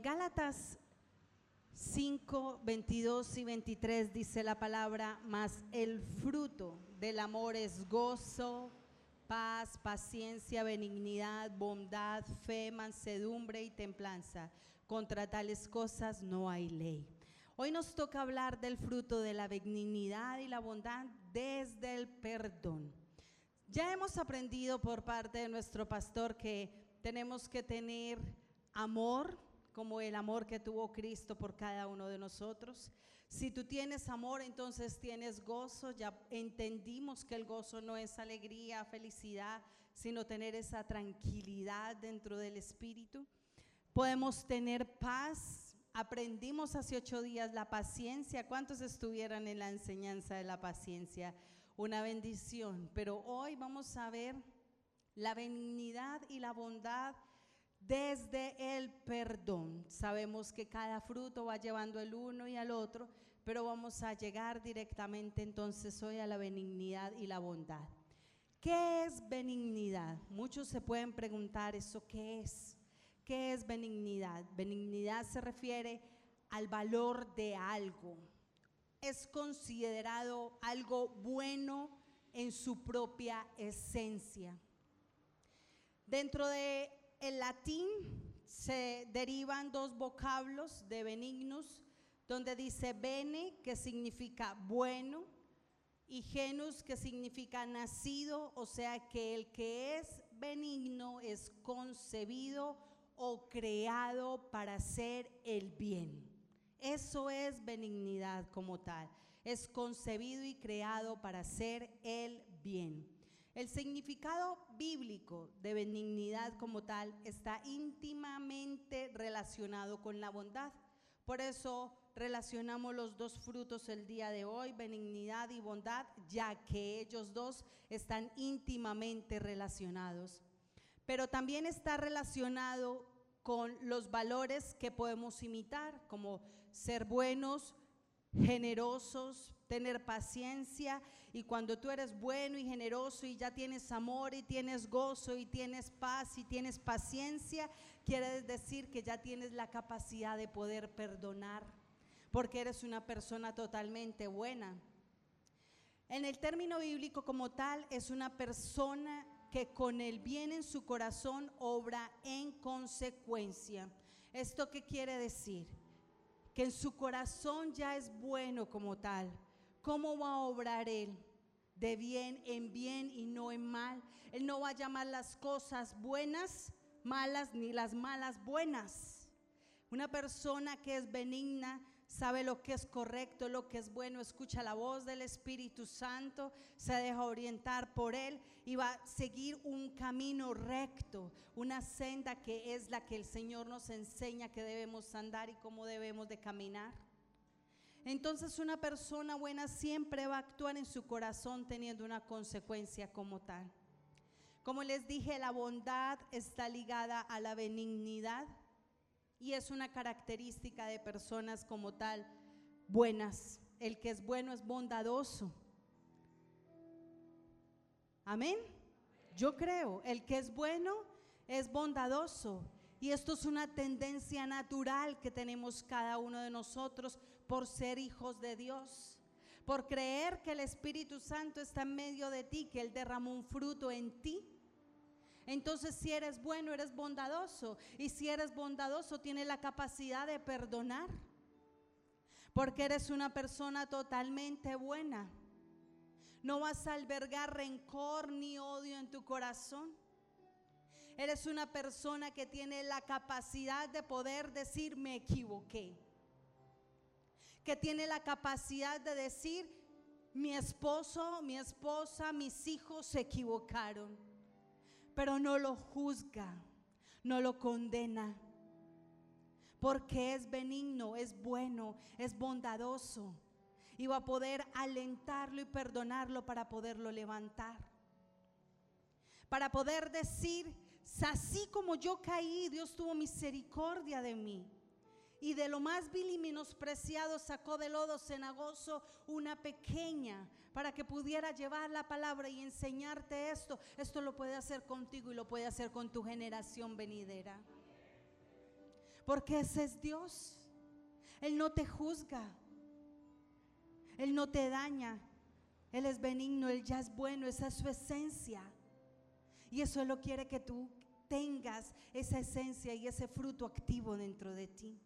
En Gálatas 5, 22 y 23 dice la palabra, mas el fruto del amor es gozo, paz, paciencia, benignidad, bondad, fe, mansedumbre y templanza. Contra tales cosas no hay ley. Hoy nos toca hablar del fruto de la benignidad y la bondad desde el perdón. Ya hemos aprendido por parte de nuestro pastor que tenemos que tener amor, como el amor que tuvo Cristo por cada uno de nosotros. Si tú tienes amor, entonces tienes gozo. Ya entendimos que el gozo no es alegría, felicidad, sino tener esa tranquilidad dentro del espíritu. Podemos tener paz. Aprendimos hace ocho días la paciencia. ¿Cuántos estuvieran en la enseñanza de la paciencia? Una bendición. Pero hoy vamos a ver la benignidad y la bondad desde el perdón. Sabemos que cada fruto va llevando el uno y al otro, pero vamos a llegar directamente entonces hoy a la benignidad y la bondad. ¿Qué es benignidad? Muchos se pueden preguntar eso, ¿qué es? ¿Qué es benignidad? Benignidad se refiere al valor de algo. Es considerado algo bueno en su propia esencia. Dentro de el latín se derivan dos vocablos de benignus, donde dice bene, que significa bueno, y genus, que significa nacido, o sea que el que es benigno es concebido o creado para hacer el bien. Eso es benignidad como tal. Es concebido y creado para hacer el bien. El significado bíblico de benignidad como tal está íntimamente relacionado con la bondad. Por eso relacionamos los dos frutos el día de hoy, benignidad y bondad, ya que ellos dos están íntimamente relacionados. Pero también está relacionado con los valores que podemos imitar, como ser buenos, generosos, tener paciencia y cuando tú eres bueno y generoso y ya tienes amor y tienes gozo y tienes paz y tienes paciencia, quiere decir que ya tienes la capacidad de poder perdonar porque eres una persona totalmente buena. En el término bíblico como tal es una persona que con el bien en su corazón obra en consecuencia. ¿Esto qué quiere decir? Que en su corazón ya es bueno como tal, ¿cómo va a obrar Él? De bien en bien y no en mal. Él no va a llamar las cosas buenas malas ni las malas buenas. Una persona que es benigna sabe lo que es correcto, lo que es bueno, escucha la voz del Espíritu Santo, se deja orientar por Él y va a seguir un camino recto, una senda que es la que el Señor nos enseña que debemos andar y cómo debemos de caminar. Entonces una persona buena siempre va a actuar en su corazón teniendo una consecuencia como tal. Como les dije, la bondad está ligada a la benignidad y es una característica de personas como tal buenas. El que es bueno es bondadoso. Amén. Yo creo, el que es bueno es bondadoso. Y esto es una tendencia natural que tenemos cada uno de nosotros por ser hijos de Dios. Por creer que el Espíritu Santo está en medio de ti, que Él derramó un fruto en ti entonces si eres bueno, eres bondadoso. Y si eres bondadoso, tienes la capacidad de perdonar. Porque eres una persona totalmente buena. No vas a albergar rencor ni odio en tu corazón. Eres una persona que tiene la capacidad de poder decir me equivoqué. Que tiene la capacidad de decir mi esposo, mi esposa, mis hijos se equivocaron pero no lo juzga, no lo condena, porque es benigno, es bueno, es bondadoso y va a poder alentarlo y perdonarlo para poderlo levantar. Para poder decir, así como yo caí, Dios tuvo misericordia de mí y de lo más vil y menospreciado sacó de lodo cenagoso una pequeña para que pudiera llevar la palabra y enseñarte esto. Esto lo puede hacer contigo y lo puede hacer con tu generación venidera. Porque ese es Dios. Él no te juzga. Él no te daña. Él es benigno, Él ya es bueno, esa es su esencia. Y eso Él lo quiere que tú tengas esa esencia y ese fruto activo dentro de ti.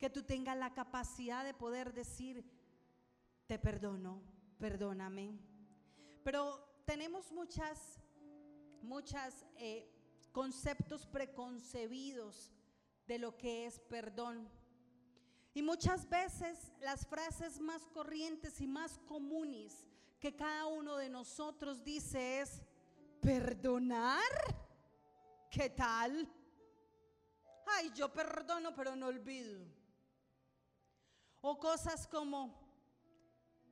Que tú tengas la capacidad de poder decir, te perdono, perdóname. Pero tenemos muchas, muchas eh, conceptos preconcebidos de lo que es perdón. Y muchas veces las frases más corrientes y más comunes que cada uno de nosotros dice es, perdonar, ¿qué tal? Ay, yo perdono pero no olvido. O cosas como,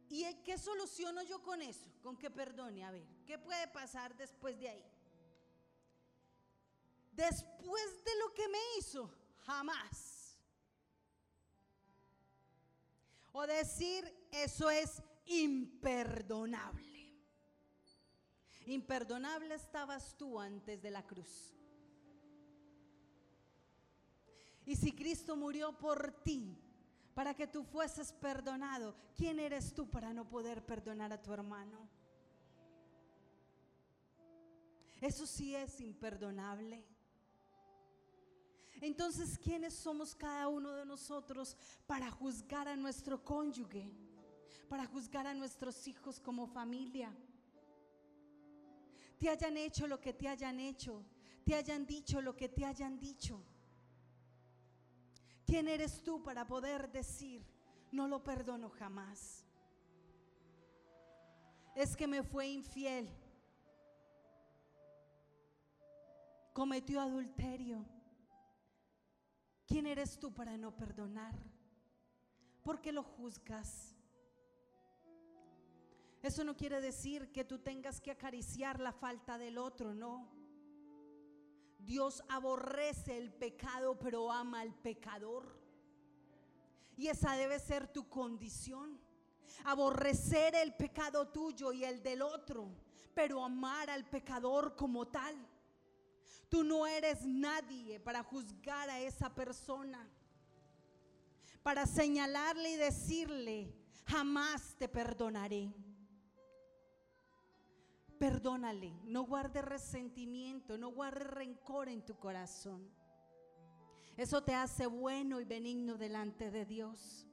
¿y qué soluciono yo con eso? Con que perdone, a ver, ¿qué puede pasar después de ahí? Después de lo que me hizo, jamás. O decir, eso es imperdonable. Imperdonable estabas tú antes de la cruz. Y si Cristo murió por ti, para que tú fueses perdonado, ¿quién eres tú para no poder perdonar a tu hermano? Eso sí es imperdonable. Entonces, ¿quiénes somos cada uno de nosotros para juzgar a nuestro cónyuge? Para juzgar a nuestros hijos como familia. Te hayan hecho lo que te hayan hecho. Te hayan dicho lo que te hayan dicho. ¿Quién eres tú para poder decir, no lo perdono jamás? Es que me fue infiel. Cometió adulterio ¿Quién eres tú para no perdonar? ¿Por qué lo juzgas? Eso no quiere decir que tú tengas que acariciar la falta del otro, no. Dios aborrece el pecado, pero ama al pecador. Y esa debe ser tu condición. Aborrecer el pecado tuyo y el del otro, pero amar al pecador como tal. Tú no eres nadie para juzgar a esa persona, para señalarle y decirle, jamás te perdonaré. Perdónale, no guarde resentimiento, no guarde rencor en tu corazón. Eso te hace bueno y benigno delante de Dios.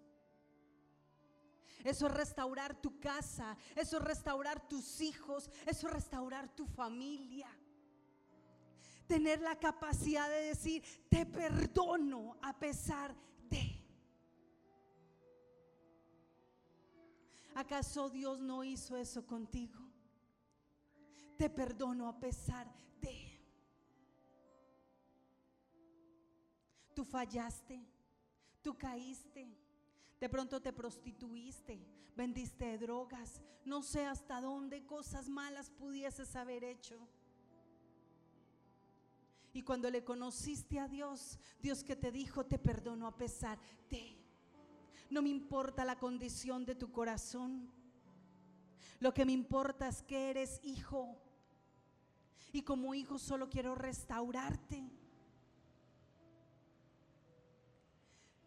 Eso es restaurar tu casa, eso es restaurar tus hijos, eso es restaurar tu familia tener la capacidad de decir, te perdono a pesar de. ¿Acaso Dios no hizo eso contigo? Te perdono a pesar de. Tú fallaste, tú caíste, de pronto te prostituiste, vendiste drogas, no sé hasta dónde cosas malas pudieses haber hecho. Y cuando le conociste a Dios, Dios que te dijo, te perdono a pesar de. No me importa la condición de tu corazón. Lo que me importa es que eres hijo. Y como hijo solo quiero restaurarte.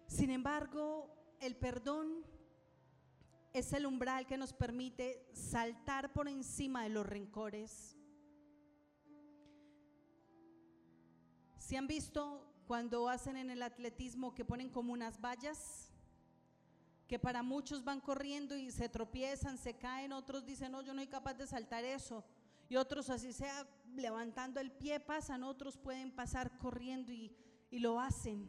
Sin embargo, el perdón es el umbral que nos permite saltar por encima de los rencores Si han visto cuando hacen en el atletismo que ponen como unas vallas? Que para muchos van corriendo y se tropiezan, se caen, otros dicen, no, yo no soy capaz de saltar eso. Y otros así sea levantando el pie pasan, otros pueden pasar corriendo y, y lo hacen.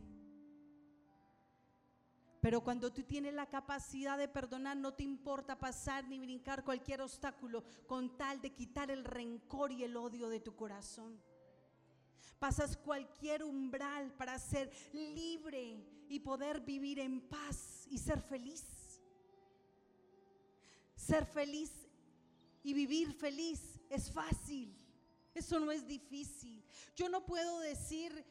Pero cuando tú tienes la capacidad de perdonar, no te importa pasar ni brincar cualquier obstáculo con tal de quitar el rencor y el odio de tu corazón. Pasas cualquier umbral para ser libre y poder vivir en paz y ser feliz. Ser feliz y vivir feliz es fácil. Eso no es difícil. Yo no puedo decir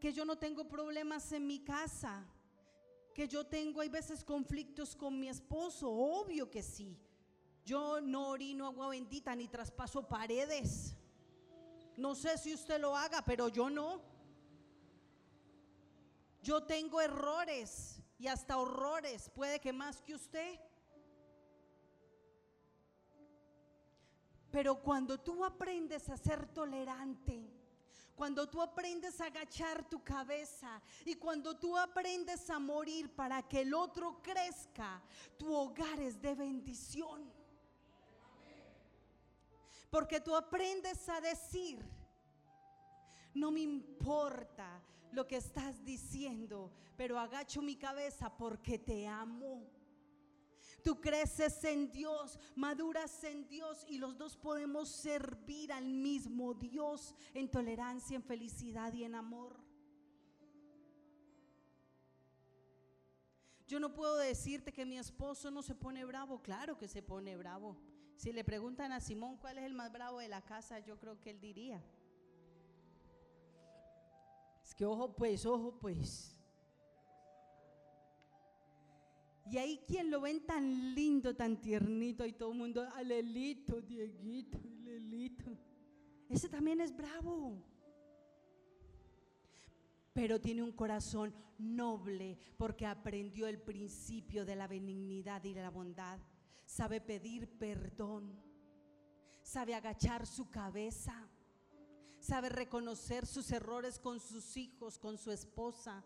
que yo no tengo problemas en mi casa, que yo tengo hay veces conflictos con mi esposo, obvio que sí. Yo no orino agua bendita ni traspaso paredes. No sé si usted lo haga, pero yo no. Yo tengo errores y hasta horrores, puede que más que usted. Pero cuando tú aprendes a ser tolerante, cuando tú aprendes a agachar tu cabeza y cuando tú aprendes a morir para que el otro crezca, tu hogar es de bendición. Porque tú aprendes a decir, no me importa lo que estás diciendo, pero agacho mi cabeza porque te amo. Tú creces en Dios, maduras en Dios y los dos podemos servir al mismo Dios en tolerancia, en felicidad y en amor. Yo no puedo decirte que mi esposo no se pone bravo, claro que se pone bravo. Si le preguntan a Simón cuál es el más bravo de la casa, yo creo que él diría. Es que ojo pues, ojo pues. Y ahí quien lo ven tan lindo, tan tiernito, y todo el mundo, alelito, Dieguito, alelito. Ese también es bravo. Pero tiene un corazón noble porque aprendió el principio de la benignidad y de la bondad. Sabe pedir perdón. Sabe agachar su cabeza. Sabe reconocer sus errores con sus hijos, con su esposa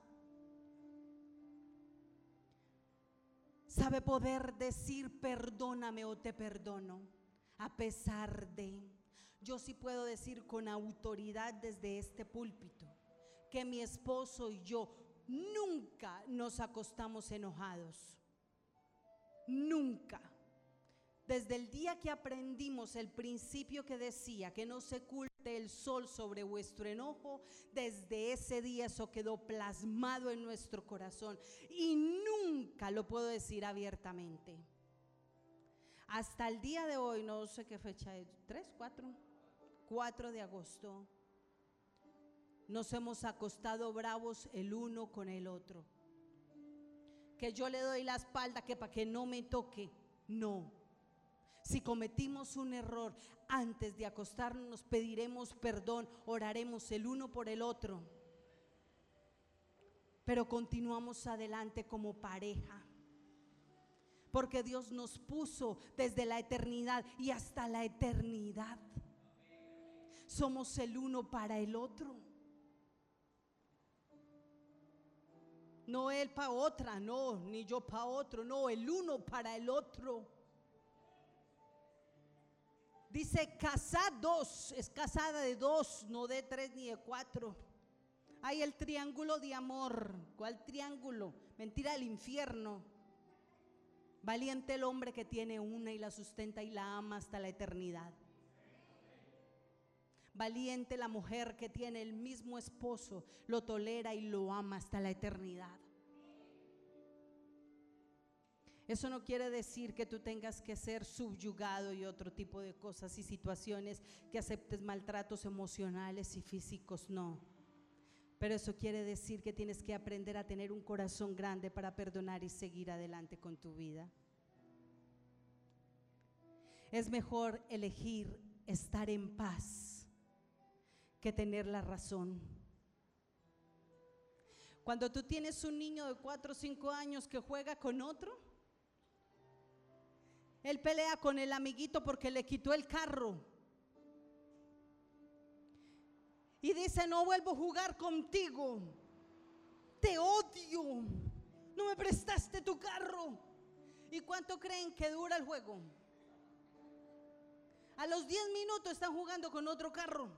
sabe poder decir perdóname o te perdono, a pesar de, yo sí puedo decir con autoridad desde este púlpito, que mi esposo y yo nunca nos acostamos enojados, nunca. Desde el día que aprendimos el principio que decía que no se oculte el sol sobre vuestro enojo, desde ese día eso quedó plasmado en nuestro corazón y nunca lo puedo decir abiertamente. Hasta el día de hoy, no sé qué fecha es, ¿tres, cuatro? 4 de agosto, nos hemos acostado bravos el uno con el otro. Que yo le doy la espalda que para que no me toque, no si cometimos un error, antes de acostarnos pediremos perdón, oraremos el uno por el otro. Pero continuamos adelante como pareja. Porque Dios nos puso desde la eternidad y hasta la eternidad. Somos el uno para el otro. No él para otra, no, ni yo para otro, no, el uno para el otro. Dice casados, es casada de dos, no de tres ni de cuatro. Hay el triángulo de amor. ¿Cuál triángulo? Mentira del infierno. Valiente el hombre que tiene una y la sustenta y la ama hasta la eternidad. Valiente la mujer que tiene el mismo esposo, lo tolera y lo ama hasta la eternidad. Eso no quiere decir que tú tengas que ser subyugado y otro tipo de cosas y situaciones, que aceptes maltratos emocionales y físicos, no. Pero eso quiere decir que tienes que aprender a tener un corazón grande para perdonar y seguir adelante con tu vida. Es mejor elegir estar en paz que tener la razón. Cuando tú tienes un niño de 4 o 5 años que juega con otro, él pelea con el amiguito porque le quitó el carro. Y dice, no vuelvo a jugar contigo. Te odio. No me prestaste tu carro. ¿Y cuánto creen que dura el juego? A los 10 minutos están jugando con otro carro.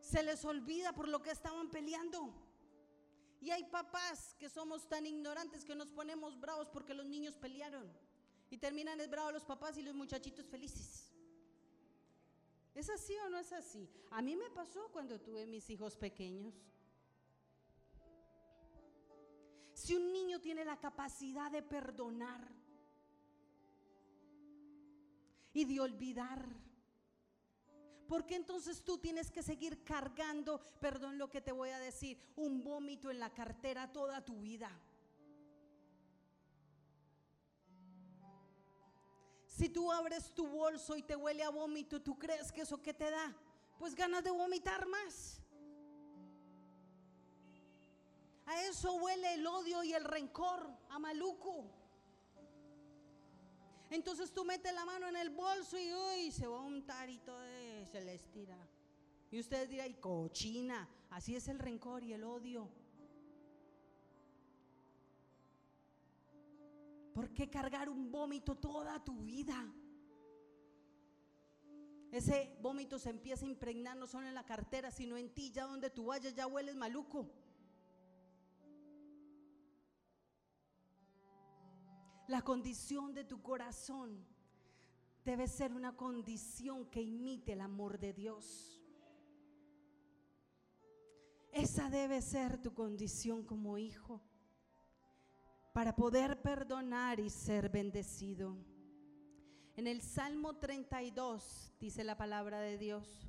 Se les olvida por lo que estaban peleando. Y hay papás que somos tan ignorantes que nos ponemos bravos porque los niños pelearon. Y terminan es los papás y los muchachitos felices. ¿Es así o no es así? A mí me pasó cuando tuve mis hijos pequeños. Si un niño tiene la capacidad de perdonar y de olvidar, ¿por qué entonces tú tienes que seguir cargando, perdón lo que te voy a decir, un vómito en la cartera toda tu vida? Si tú abres tu bolso y te huele a vómito, ¿tú crees que eso qué te da? Pues ganas de vomitar más. eso huele el odio y el rencor a maluco. Entonces tú metes la mano en el bolso y uy, se va a untar y todo se le estira. Y ustedes dirán, cochina, así es el rencor y el odio. ¿Por qué cargar un vómito toda tu vida? Ese vómito se empieza a impregnar no solo en la cartera, sino en ti, ya donde tú vayas, ya hueles maluco. La condición de tu corazón debe ser una condición que imite el amor de Dios. Esa debe ser tu condición como hijo para poder perdonar y ser bendecido. En el Salmo 32 dice la palabra de Dios.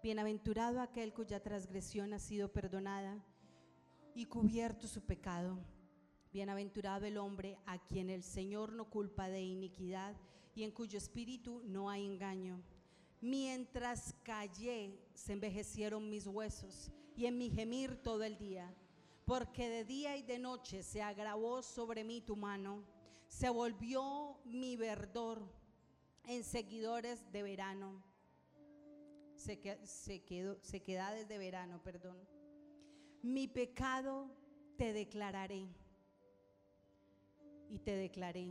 Bienaventurado aquel cuya transgresión ha sido perdonada y cubierto su pecado. Bienaventurado el hombre a quien el Señor no culpa de iniquidad y en cuyo espíritu no hay engaño. Mientras callé, se envejecieron mis huesos y en mi gemir todo el día, porque de día y de noche se agravó sobre mí tu mano, se volvió mi verdor en seguidores de verano se, quedó, sequedades de verano, perdón. Mi pecado te declararé y te declaré.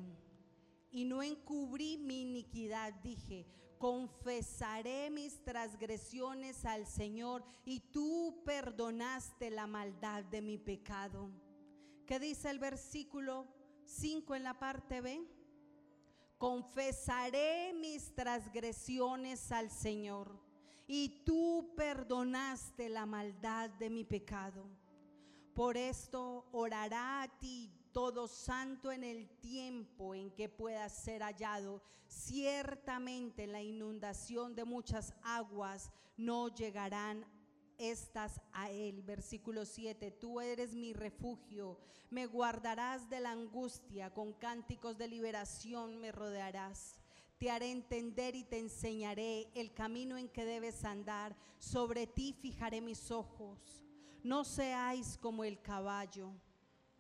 Y no encubrí mi iniquidad, dije, confesaré mis transgresiones al Señor y tú perdonaste la maldad de mi pecado. ¿Qué dice el versículo 5 en la parte B? Confesaré mis transgresiones al Señor y tú perdonaste la maldad de mi pecado. Por esto orará a ti todo santo en el tiempo en que pueda ser hallado. Ciertamente la inundación de muchas aguas no llegarán estas a él. Versículo 7, tú eres mi refugio, me guardarás de la angustia, con cánticos de liberación me rodearás te haré entender y te enseñaré el camino en que debes andar. Sobre ti fijaré mis ojos. No seáis como el caballo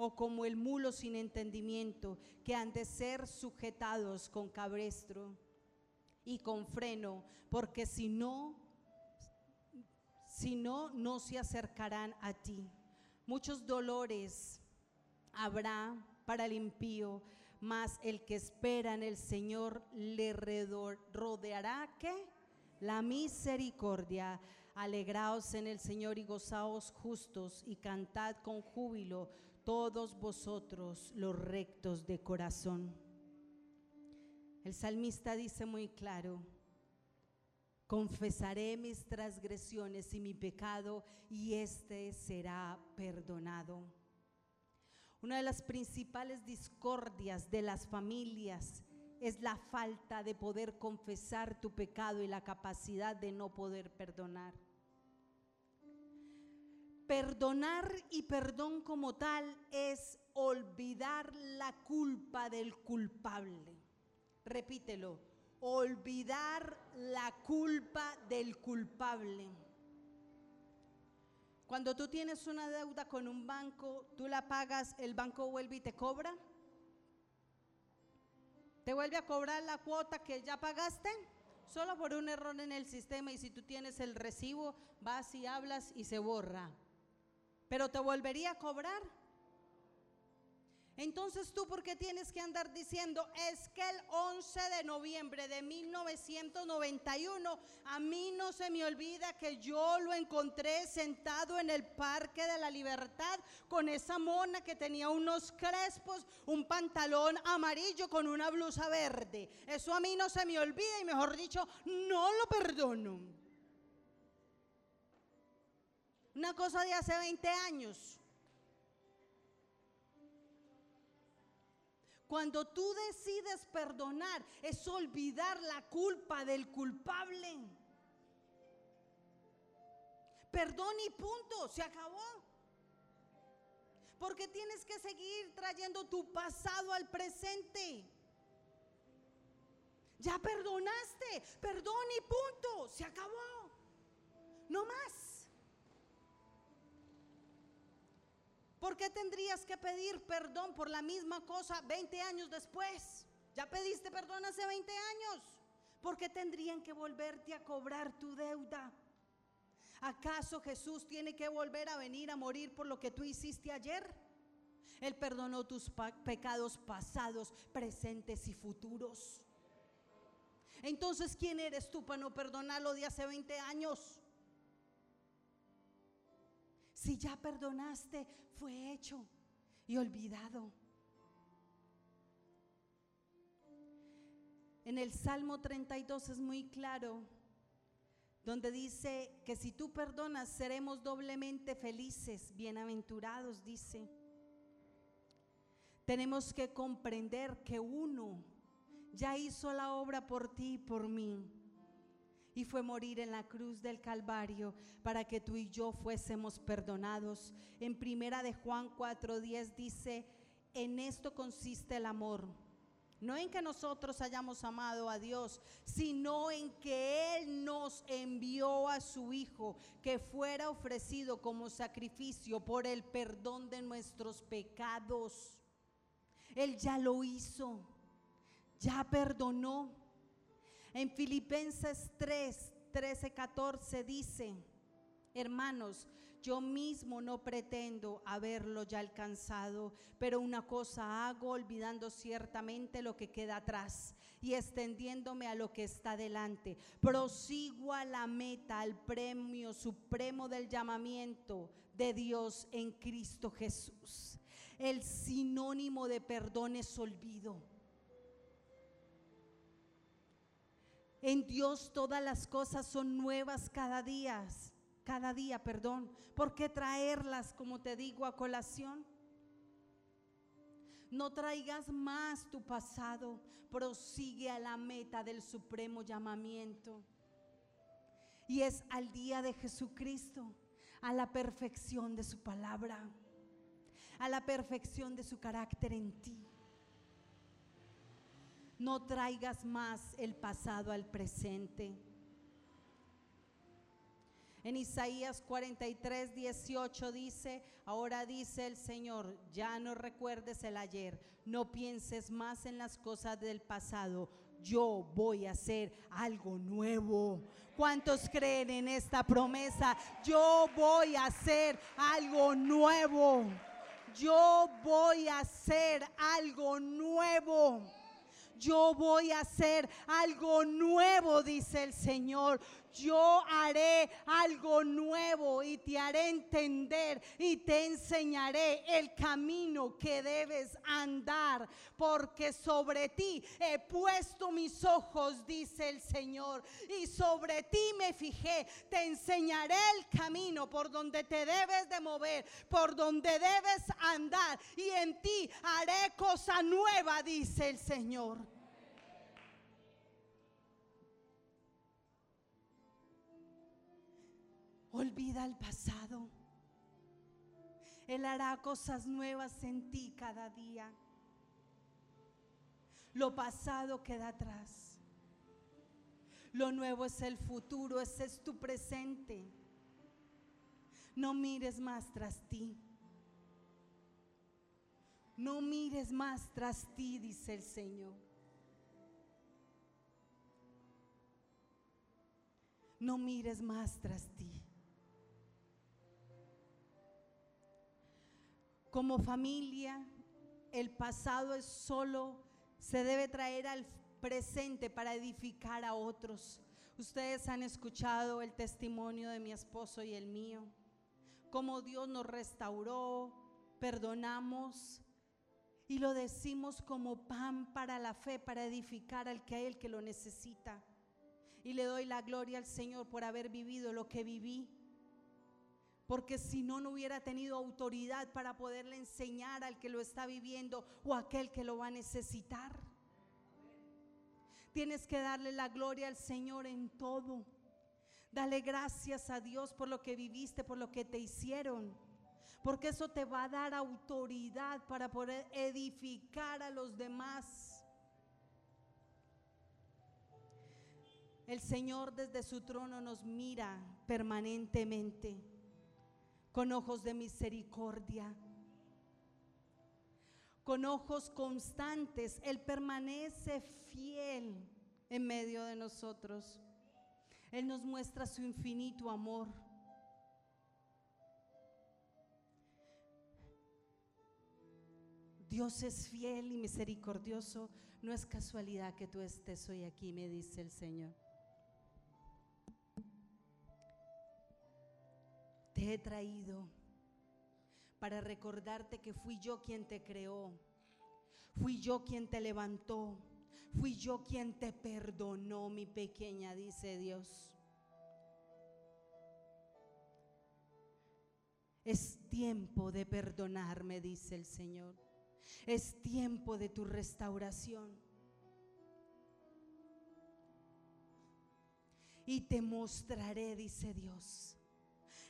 o como el mulo sin entendimiento, que han de ser sujetados con cabrestro y con freno, porque si no, si no, no se acercarán a ti. Muchos dolores habrá para el impío, mas el que espera en el Señor le rodeará ¿qué? La misericordia. Alegraos en el Señor y gozaos justos y cantad con júbilo todos vosotros los rectos de corazón. El salmista dice muy claro, confesaré mis transgresiones y mi pecado y éste será perdonado. Una de las principales discordias de las familias es la falta de poder confesar tu pecado y la capacidad de no poder perdonar. Perdonar y perdón como tal es olvidar la culpa del culpable. Repítelo, olvidar la culpa del culpable. Cuando tú tienes una deuda con un banco, tú la pagas, el banco vuelve y te cobra. Te vuelve a cobrar la cuota que ya pagaste solo por un error en el sistema y si tú tienes el recibo, vas y hablas y se borra. Pero te volvería a cobrar. Entonces tú, ¿por qué tienes que andar diciendo? Es que el 11 de noviembre de 1991, a mí no se me olvida que yo lo encontré sentado en el Parque de la Libertad con esa mona que tenía unos crespos, un pantalón amarillo con una blusa verde. Eso a mí no se me olvida y mejor dicho, no lo perdono. Una cosa de hace 20 años. Cuando tú decides perdonar, es olvidar la culpa del culpable. Perdón y punto, se acabó. Porque tienes que seguir trayendo tu pasado al presente. Ya perdonaste, perdón y punto, se acabó. No más. ¿Por qué tendrías que pedir perdón por la misma cosa 20 años después? Ya pediste perdón hace 20 años. ¿Por qué tendrían que volverte a cobrar tu deuda? ¿Acaso Jesús tiene que volver a venir a morir por lo que tú hiciste ayer? Él perdonó tus pecados pasados, presentes y futuros. Entonces, ¿quién eres tú para no perdonarlo de hace 20 años? Si ya perdonaste, fue hecho y olvidado. En el Salmo 32 es muy claro, donde dice que si tú perdonas seremos doblemente felices, bienaventurados, dice. Tenemos que comprender que uno ya hizo la obra por ti y por mí. Y fue morir en la cruz del Calvario para que tú y yo fuésemos perdonados. En primera de Juan 4:10 dice, en esto consiste el amor no en que nosotros hayamos amado a Dios, sino en que Él nos envió a su Hijo, que fuera ofrecido como sacrificio por el perdón de nuestros pecados. Él ya lo hizo, ya perdonó. En Filipenses 3, 13, 14 dice, hermanos, yo mismo no pretendo haberlo ya alcanzado, pero una cosa hago olvidando ciertamente lo que queda atrás y extendiéndome a lo que está delante. Prosigo a la meta, al premio supremo del llamamiento de Dios en Cristo Jesús. El sinónimo de perdón es olvido. En Dios todas las cosas son nuevas cada día cada día, perdón. ¿Por qué traerlas, como te digo, a colación? No traigas más tu pasado, prosigue a la meta del supremo llamamiento. Y es al día de Jesucristo, a la perfección de su palabra, a la perfección de su carácter en ti. No traigas más el pasado al presente. En Isaías 43, 18 dice, ahora dice el Señor, ya no recuerdes el ayer, no pienses más en las cosas del pasado, yo voy a hacer algo nuevo. ¿Cuántos creen en esta promesa? Yo voy a hacer algo nuevo. Yo voy a hacer algo nuevo yo voy a hacer algo nuevo, dice el Señor. Yo haré algo nuevo y te haré entender y te enseñaré el camino que debes andar, porque sobre ti he puesto mis ojos, dice el Señor, y sobre ti me fijé. Te enseñaré el camino por donde te debes de mover, por donde debes andar, y en ti haré cosa nueva, dice el Señor. Olvida el pasado. Él hará cosas nuevas en ti cada día. Lo pasado queda atrás. Lo nuevo es el futuro, ese es tu presente. No mires más tras ti. No mires más tras ti, dice el Señor. No mires más tras ti. Como familia, el pasado es solo, se debe traer al presente para edificar a otros. Ustedes han escuchado el testimonio de mi esposo y el mío, cómo Dios nos restauró, perdonamos y lo decimos como pan para la fe, para edificar al que hay el que lo necesita. Y le doy la gloria al Señor por haber vivido lo que viví porque si no, no hubiera tenido autoridad para poderle enseñar al que lo está viviendo o aquel que lo va a necesitar. Tienes que darle la gloria al Señor en todo. Dale gracias a Dios por lo que viviste, por lo que te hicieron. Porque eso te va a dar autoridad para poder edificar a los demás. El Señor desde su trono nos mira permanentemente con ojos de misericordia, con ojos constantes. Él permanece fiel en medio de nosotros. Él nos muestra su infinito amor. Dios es fiel y misericordioso. No es casualidad que tú estés hoy aquí, me dice el Señor. He traído para recordarte que fui yo quien te creó. Fui yo quien te levantó. Fui yo quien te perdonó, mi pequeña, dice Dios. Es tiempo de perdonarme, dice el Señor. Es tiempo de tu restauración. Y te mostraré, dice Dios,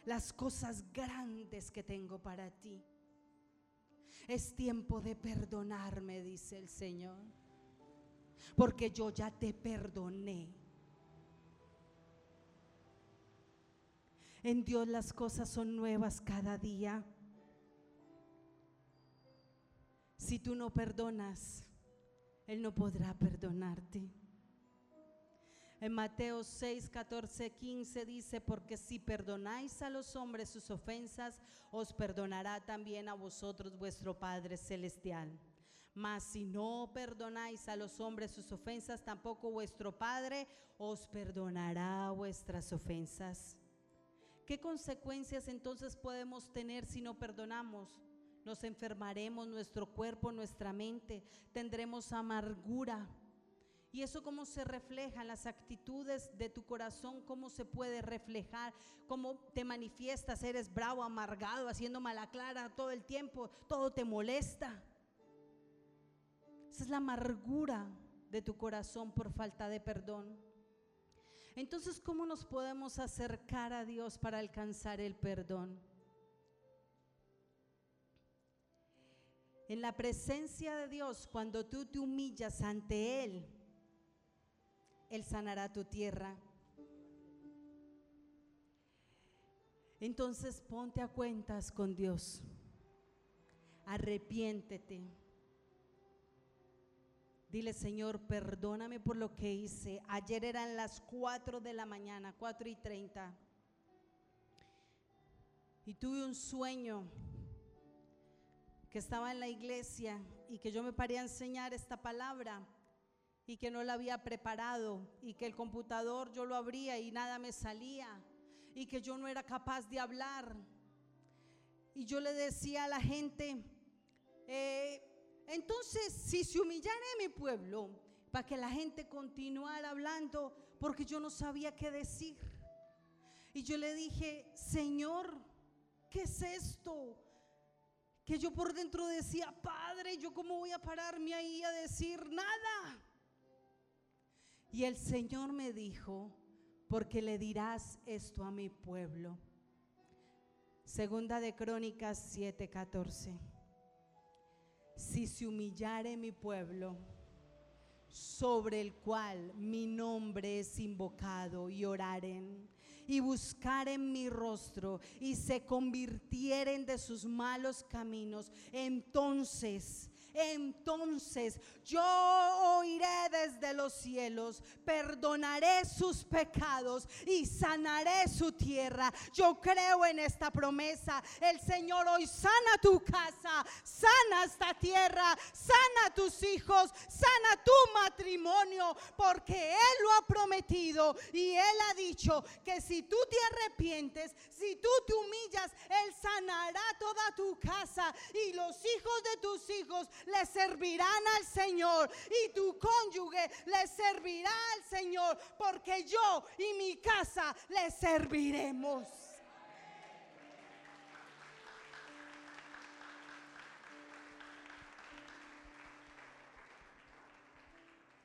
las cosas grandes que tengo para ti. Es tiempo de perdonarme, dice el Señor, porque yo ya te perdoné. En Dios las cosas son nuevas cada día. Si tú no perdonas, Él no podrá perdonarte. En Mateo 6, 14, 15 dice, porque si perdonáis a los hombres sus ofensas, os perdonará también a vosotros vuestro Padre Celestial. Mas si no perdonáis a los hombres sus ofensas, tampoco vuestro Padre os perdonará vuestras ofensas. ¿Qué consecuencias entonces podemos tener si no perdonamos? nos enfermaremos, nuestro cuerpo, nuestra mente, tendremos amargura. Y eso cómo se refleja en las actitudes de tu corazón, cómo se puede reflejar, cómo te manifiestas, eres bravo, amargado, haciendo mala clara todo el tiempo, todo te molesta. Esa es la amargura de tu corazón por falta de perdón. Entonces, ¿cómo nos podemos acercar a Dios para alcanzar el perdón? En la presencia de Dios, cuando tú te humillas ante Él, Él sanará tu tierra. Entonces ponte a cuentas con Dios. Arrepiéntete. Dile, Señor, perdóname por lo que hice. Ayer eran las 4 de la mañana, 4 y 30. Y tuve un sueño que estaba en la iglesia y que yo me paré a enseñar esta palabra y que no la había preparado y que el computador yo lo abría y nada me salía y que yo no era capaz de hablar. Y yo le decía a la gente, eh, entonces si se humillara mi pueblo para que la gente continuara hablando porque yo no sabía qué decir. Y yo le dije, Señor, ¿qué es esto? que yo por dentro decía, Padre, ¿yo cómo voy a pararme ahí a decir nada? Y el Señor me dijo, porque le dirás esto a mi pueblo. Segunda de Crónicas 7:14. Si se humillare mi pueblo, sobre el cual mi nombre es invocado y oraren y buscaren mi rostro y se convirtieren de sus malos caminos, entonces entonces yo oiré desde los cielos, perdonaré sus pecados y sanaré su tierra. Yo creo en esta promesa. El Señor hoy sana tu casa, sana esta tierra, sana tus hijos, sana tu matrimonio, porque Él lo ha prometido y Él ha dicho que si tú te arrepientes, si tú te humillas, Él sanará toda tu casa y los hijos de tus hijos le servirán al Señor y tu cónyuge le servirá al Señor, porque yo y mi casa le serviremos.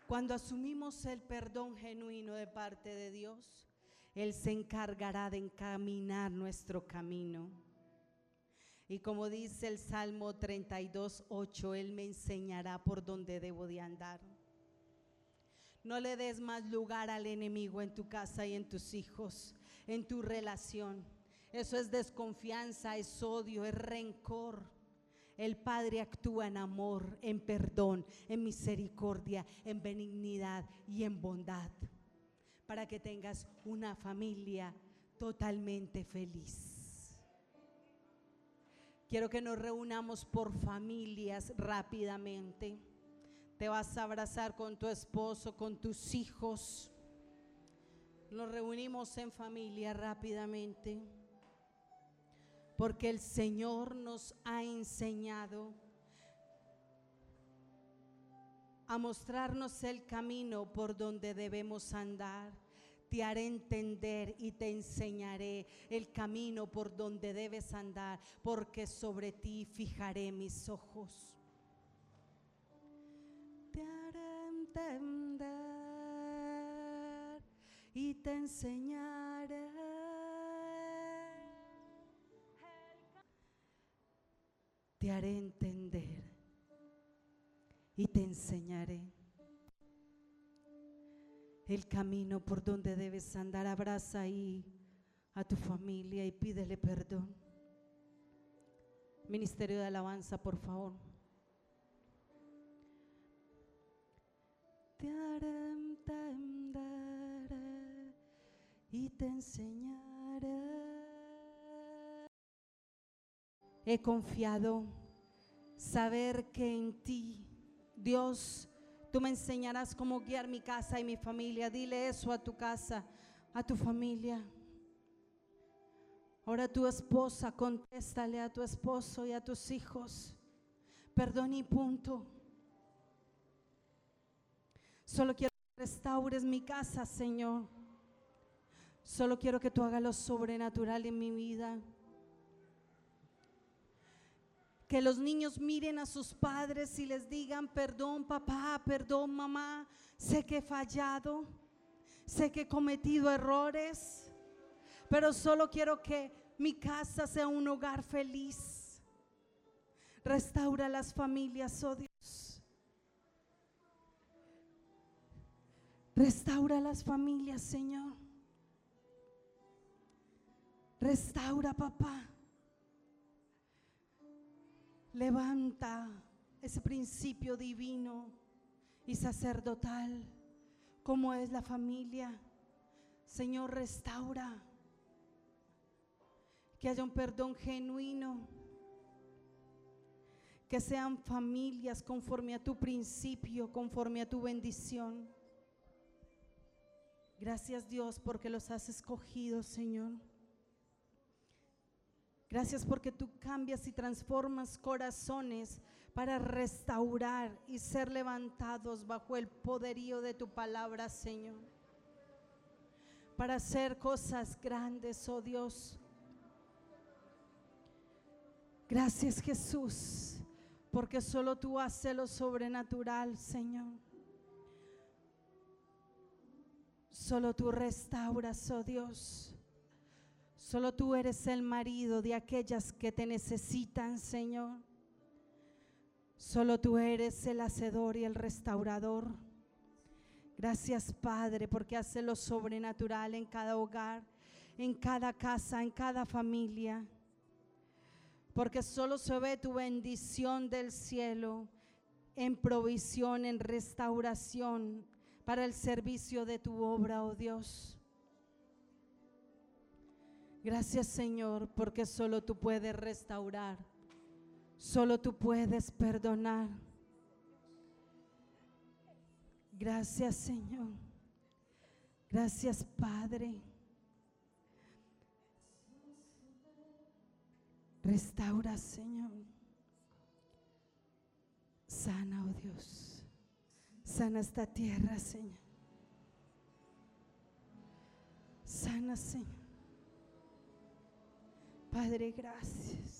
Cuando asumimos el perdón genuino de parte de Dios, Él se encargará de encaminar nuestro camino. Y como dice el Salmo 32, 8, Él me enseñará por donde debo de andar. No le des más lugar al enemigo en tu casa y en tus hijos, en tu relación. Eso es desconfianza, es odio, es rencor. El Padre actúa en amor, en perdón, en misericordia, en benignidad y en bondad, para que tengas una familia totalmente feliz. Quiero que nos reunamos por familias rápidamente. Te vas a abrazar con tu esposo, con tus hijos. Nos reunimos en familia rápidamente porque el Señor nos ha enseñado a mostrarnos el camino por donde debemos andar. Te haré entender y te enseñaré el camino por donde debes andar, porque sobre ti fijaré mis ojos. Te haré entender y te enseñaré te haré entender y te enseñaré el camino por donde debes andar. Abraza ahí a tu familia y pídele perdón. Ministerio de Alabanza, por favor. Y te enseñaré he confiado, saber que en ti, Dios, tú me enseñarás cómo guiar mi casa y mi familia. Dile eso a tu casa, a tu familia. Ahora tu esposa, contéstale a tu esposo y a tus hijos. Perdón y punto. Solo quiero que restaures mi casa, Señor. Solo quiero que tú hagas lo sobrenatural en mi vida. Que los niños miren a sus padres y les digan, perdón papá, perdón mamá, sé que he fallado, sé que he cometido errores, pero solo quiero que mi casa sea un hogar feliz. Restaura las familias, oh Dios. Restaura las familias, Señor. Restaura, papá. Levanta ese principio divino y sacerdotal, como es la familia. Señor, restaura. Que haya un perdón genuino. Que sean familias conforme a tu principio, conforme a tu bendición. Gracias Dios porque los has escogido, Señor. Gracias porque tú cambias y transformas corazones para restaurar y ser levantados bajo el poderío de tu palabra, Señor. Para hacer cosas grandes, oh Dios. Gracias Jesús, porque solo tú haces lo sobrenatural, Señor. Solo tú restauras, oh Dios. Solo tú eres el marido de aquellas que te necesitan, Señor. Solo tú eres el hacedor y el restaurador. Gracias, Padre, porque hace lo sobrenatural en cada hogar, en cada casa, en cada familia. Porque solo se ve tu bendición del cielo en provisión, en restauración para el servicio de tu obra, oh Dios. Gracias Señor, porque solo tú puedes restaurar, solo tú puedes perdonar. Gracias Señor. Gracias Padre. Restaura Señor. Sana, oh Dios. Sana esta tierra, Señor. Sana, Señor. Padre, gracias.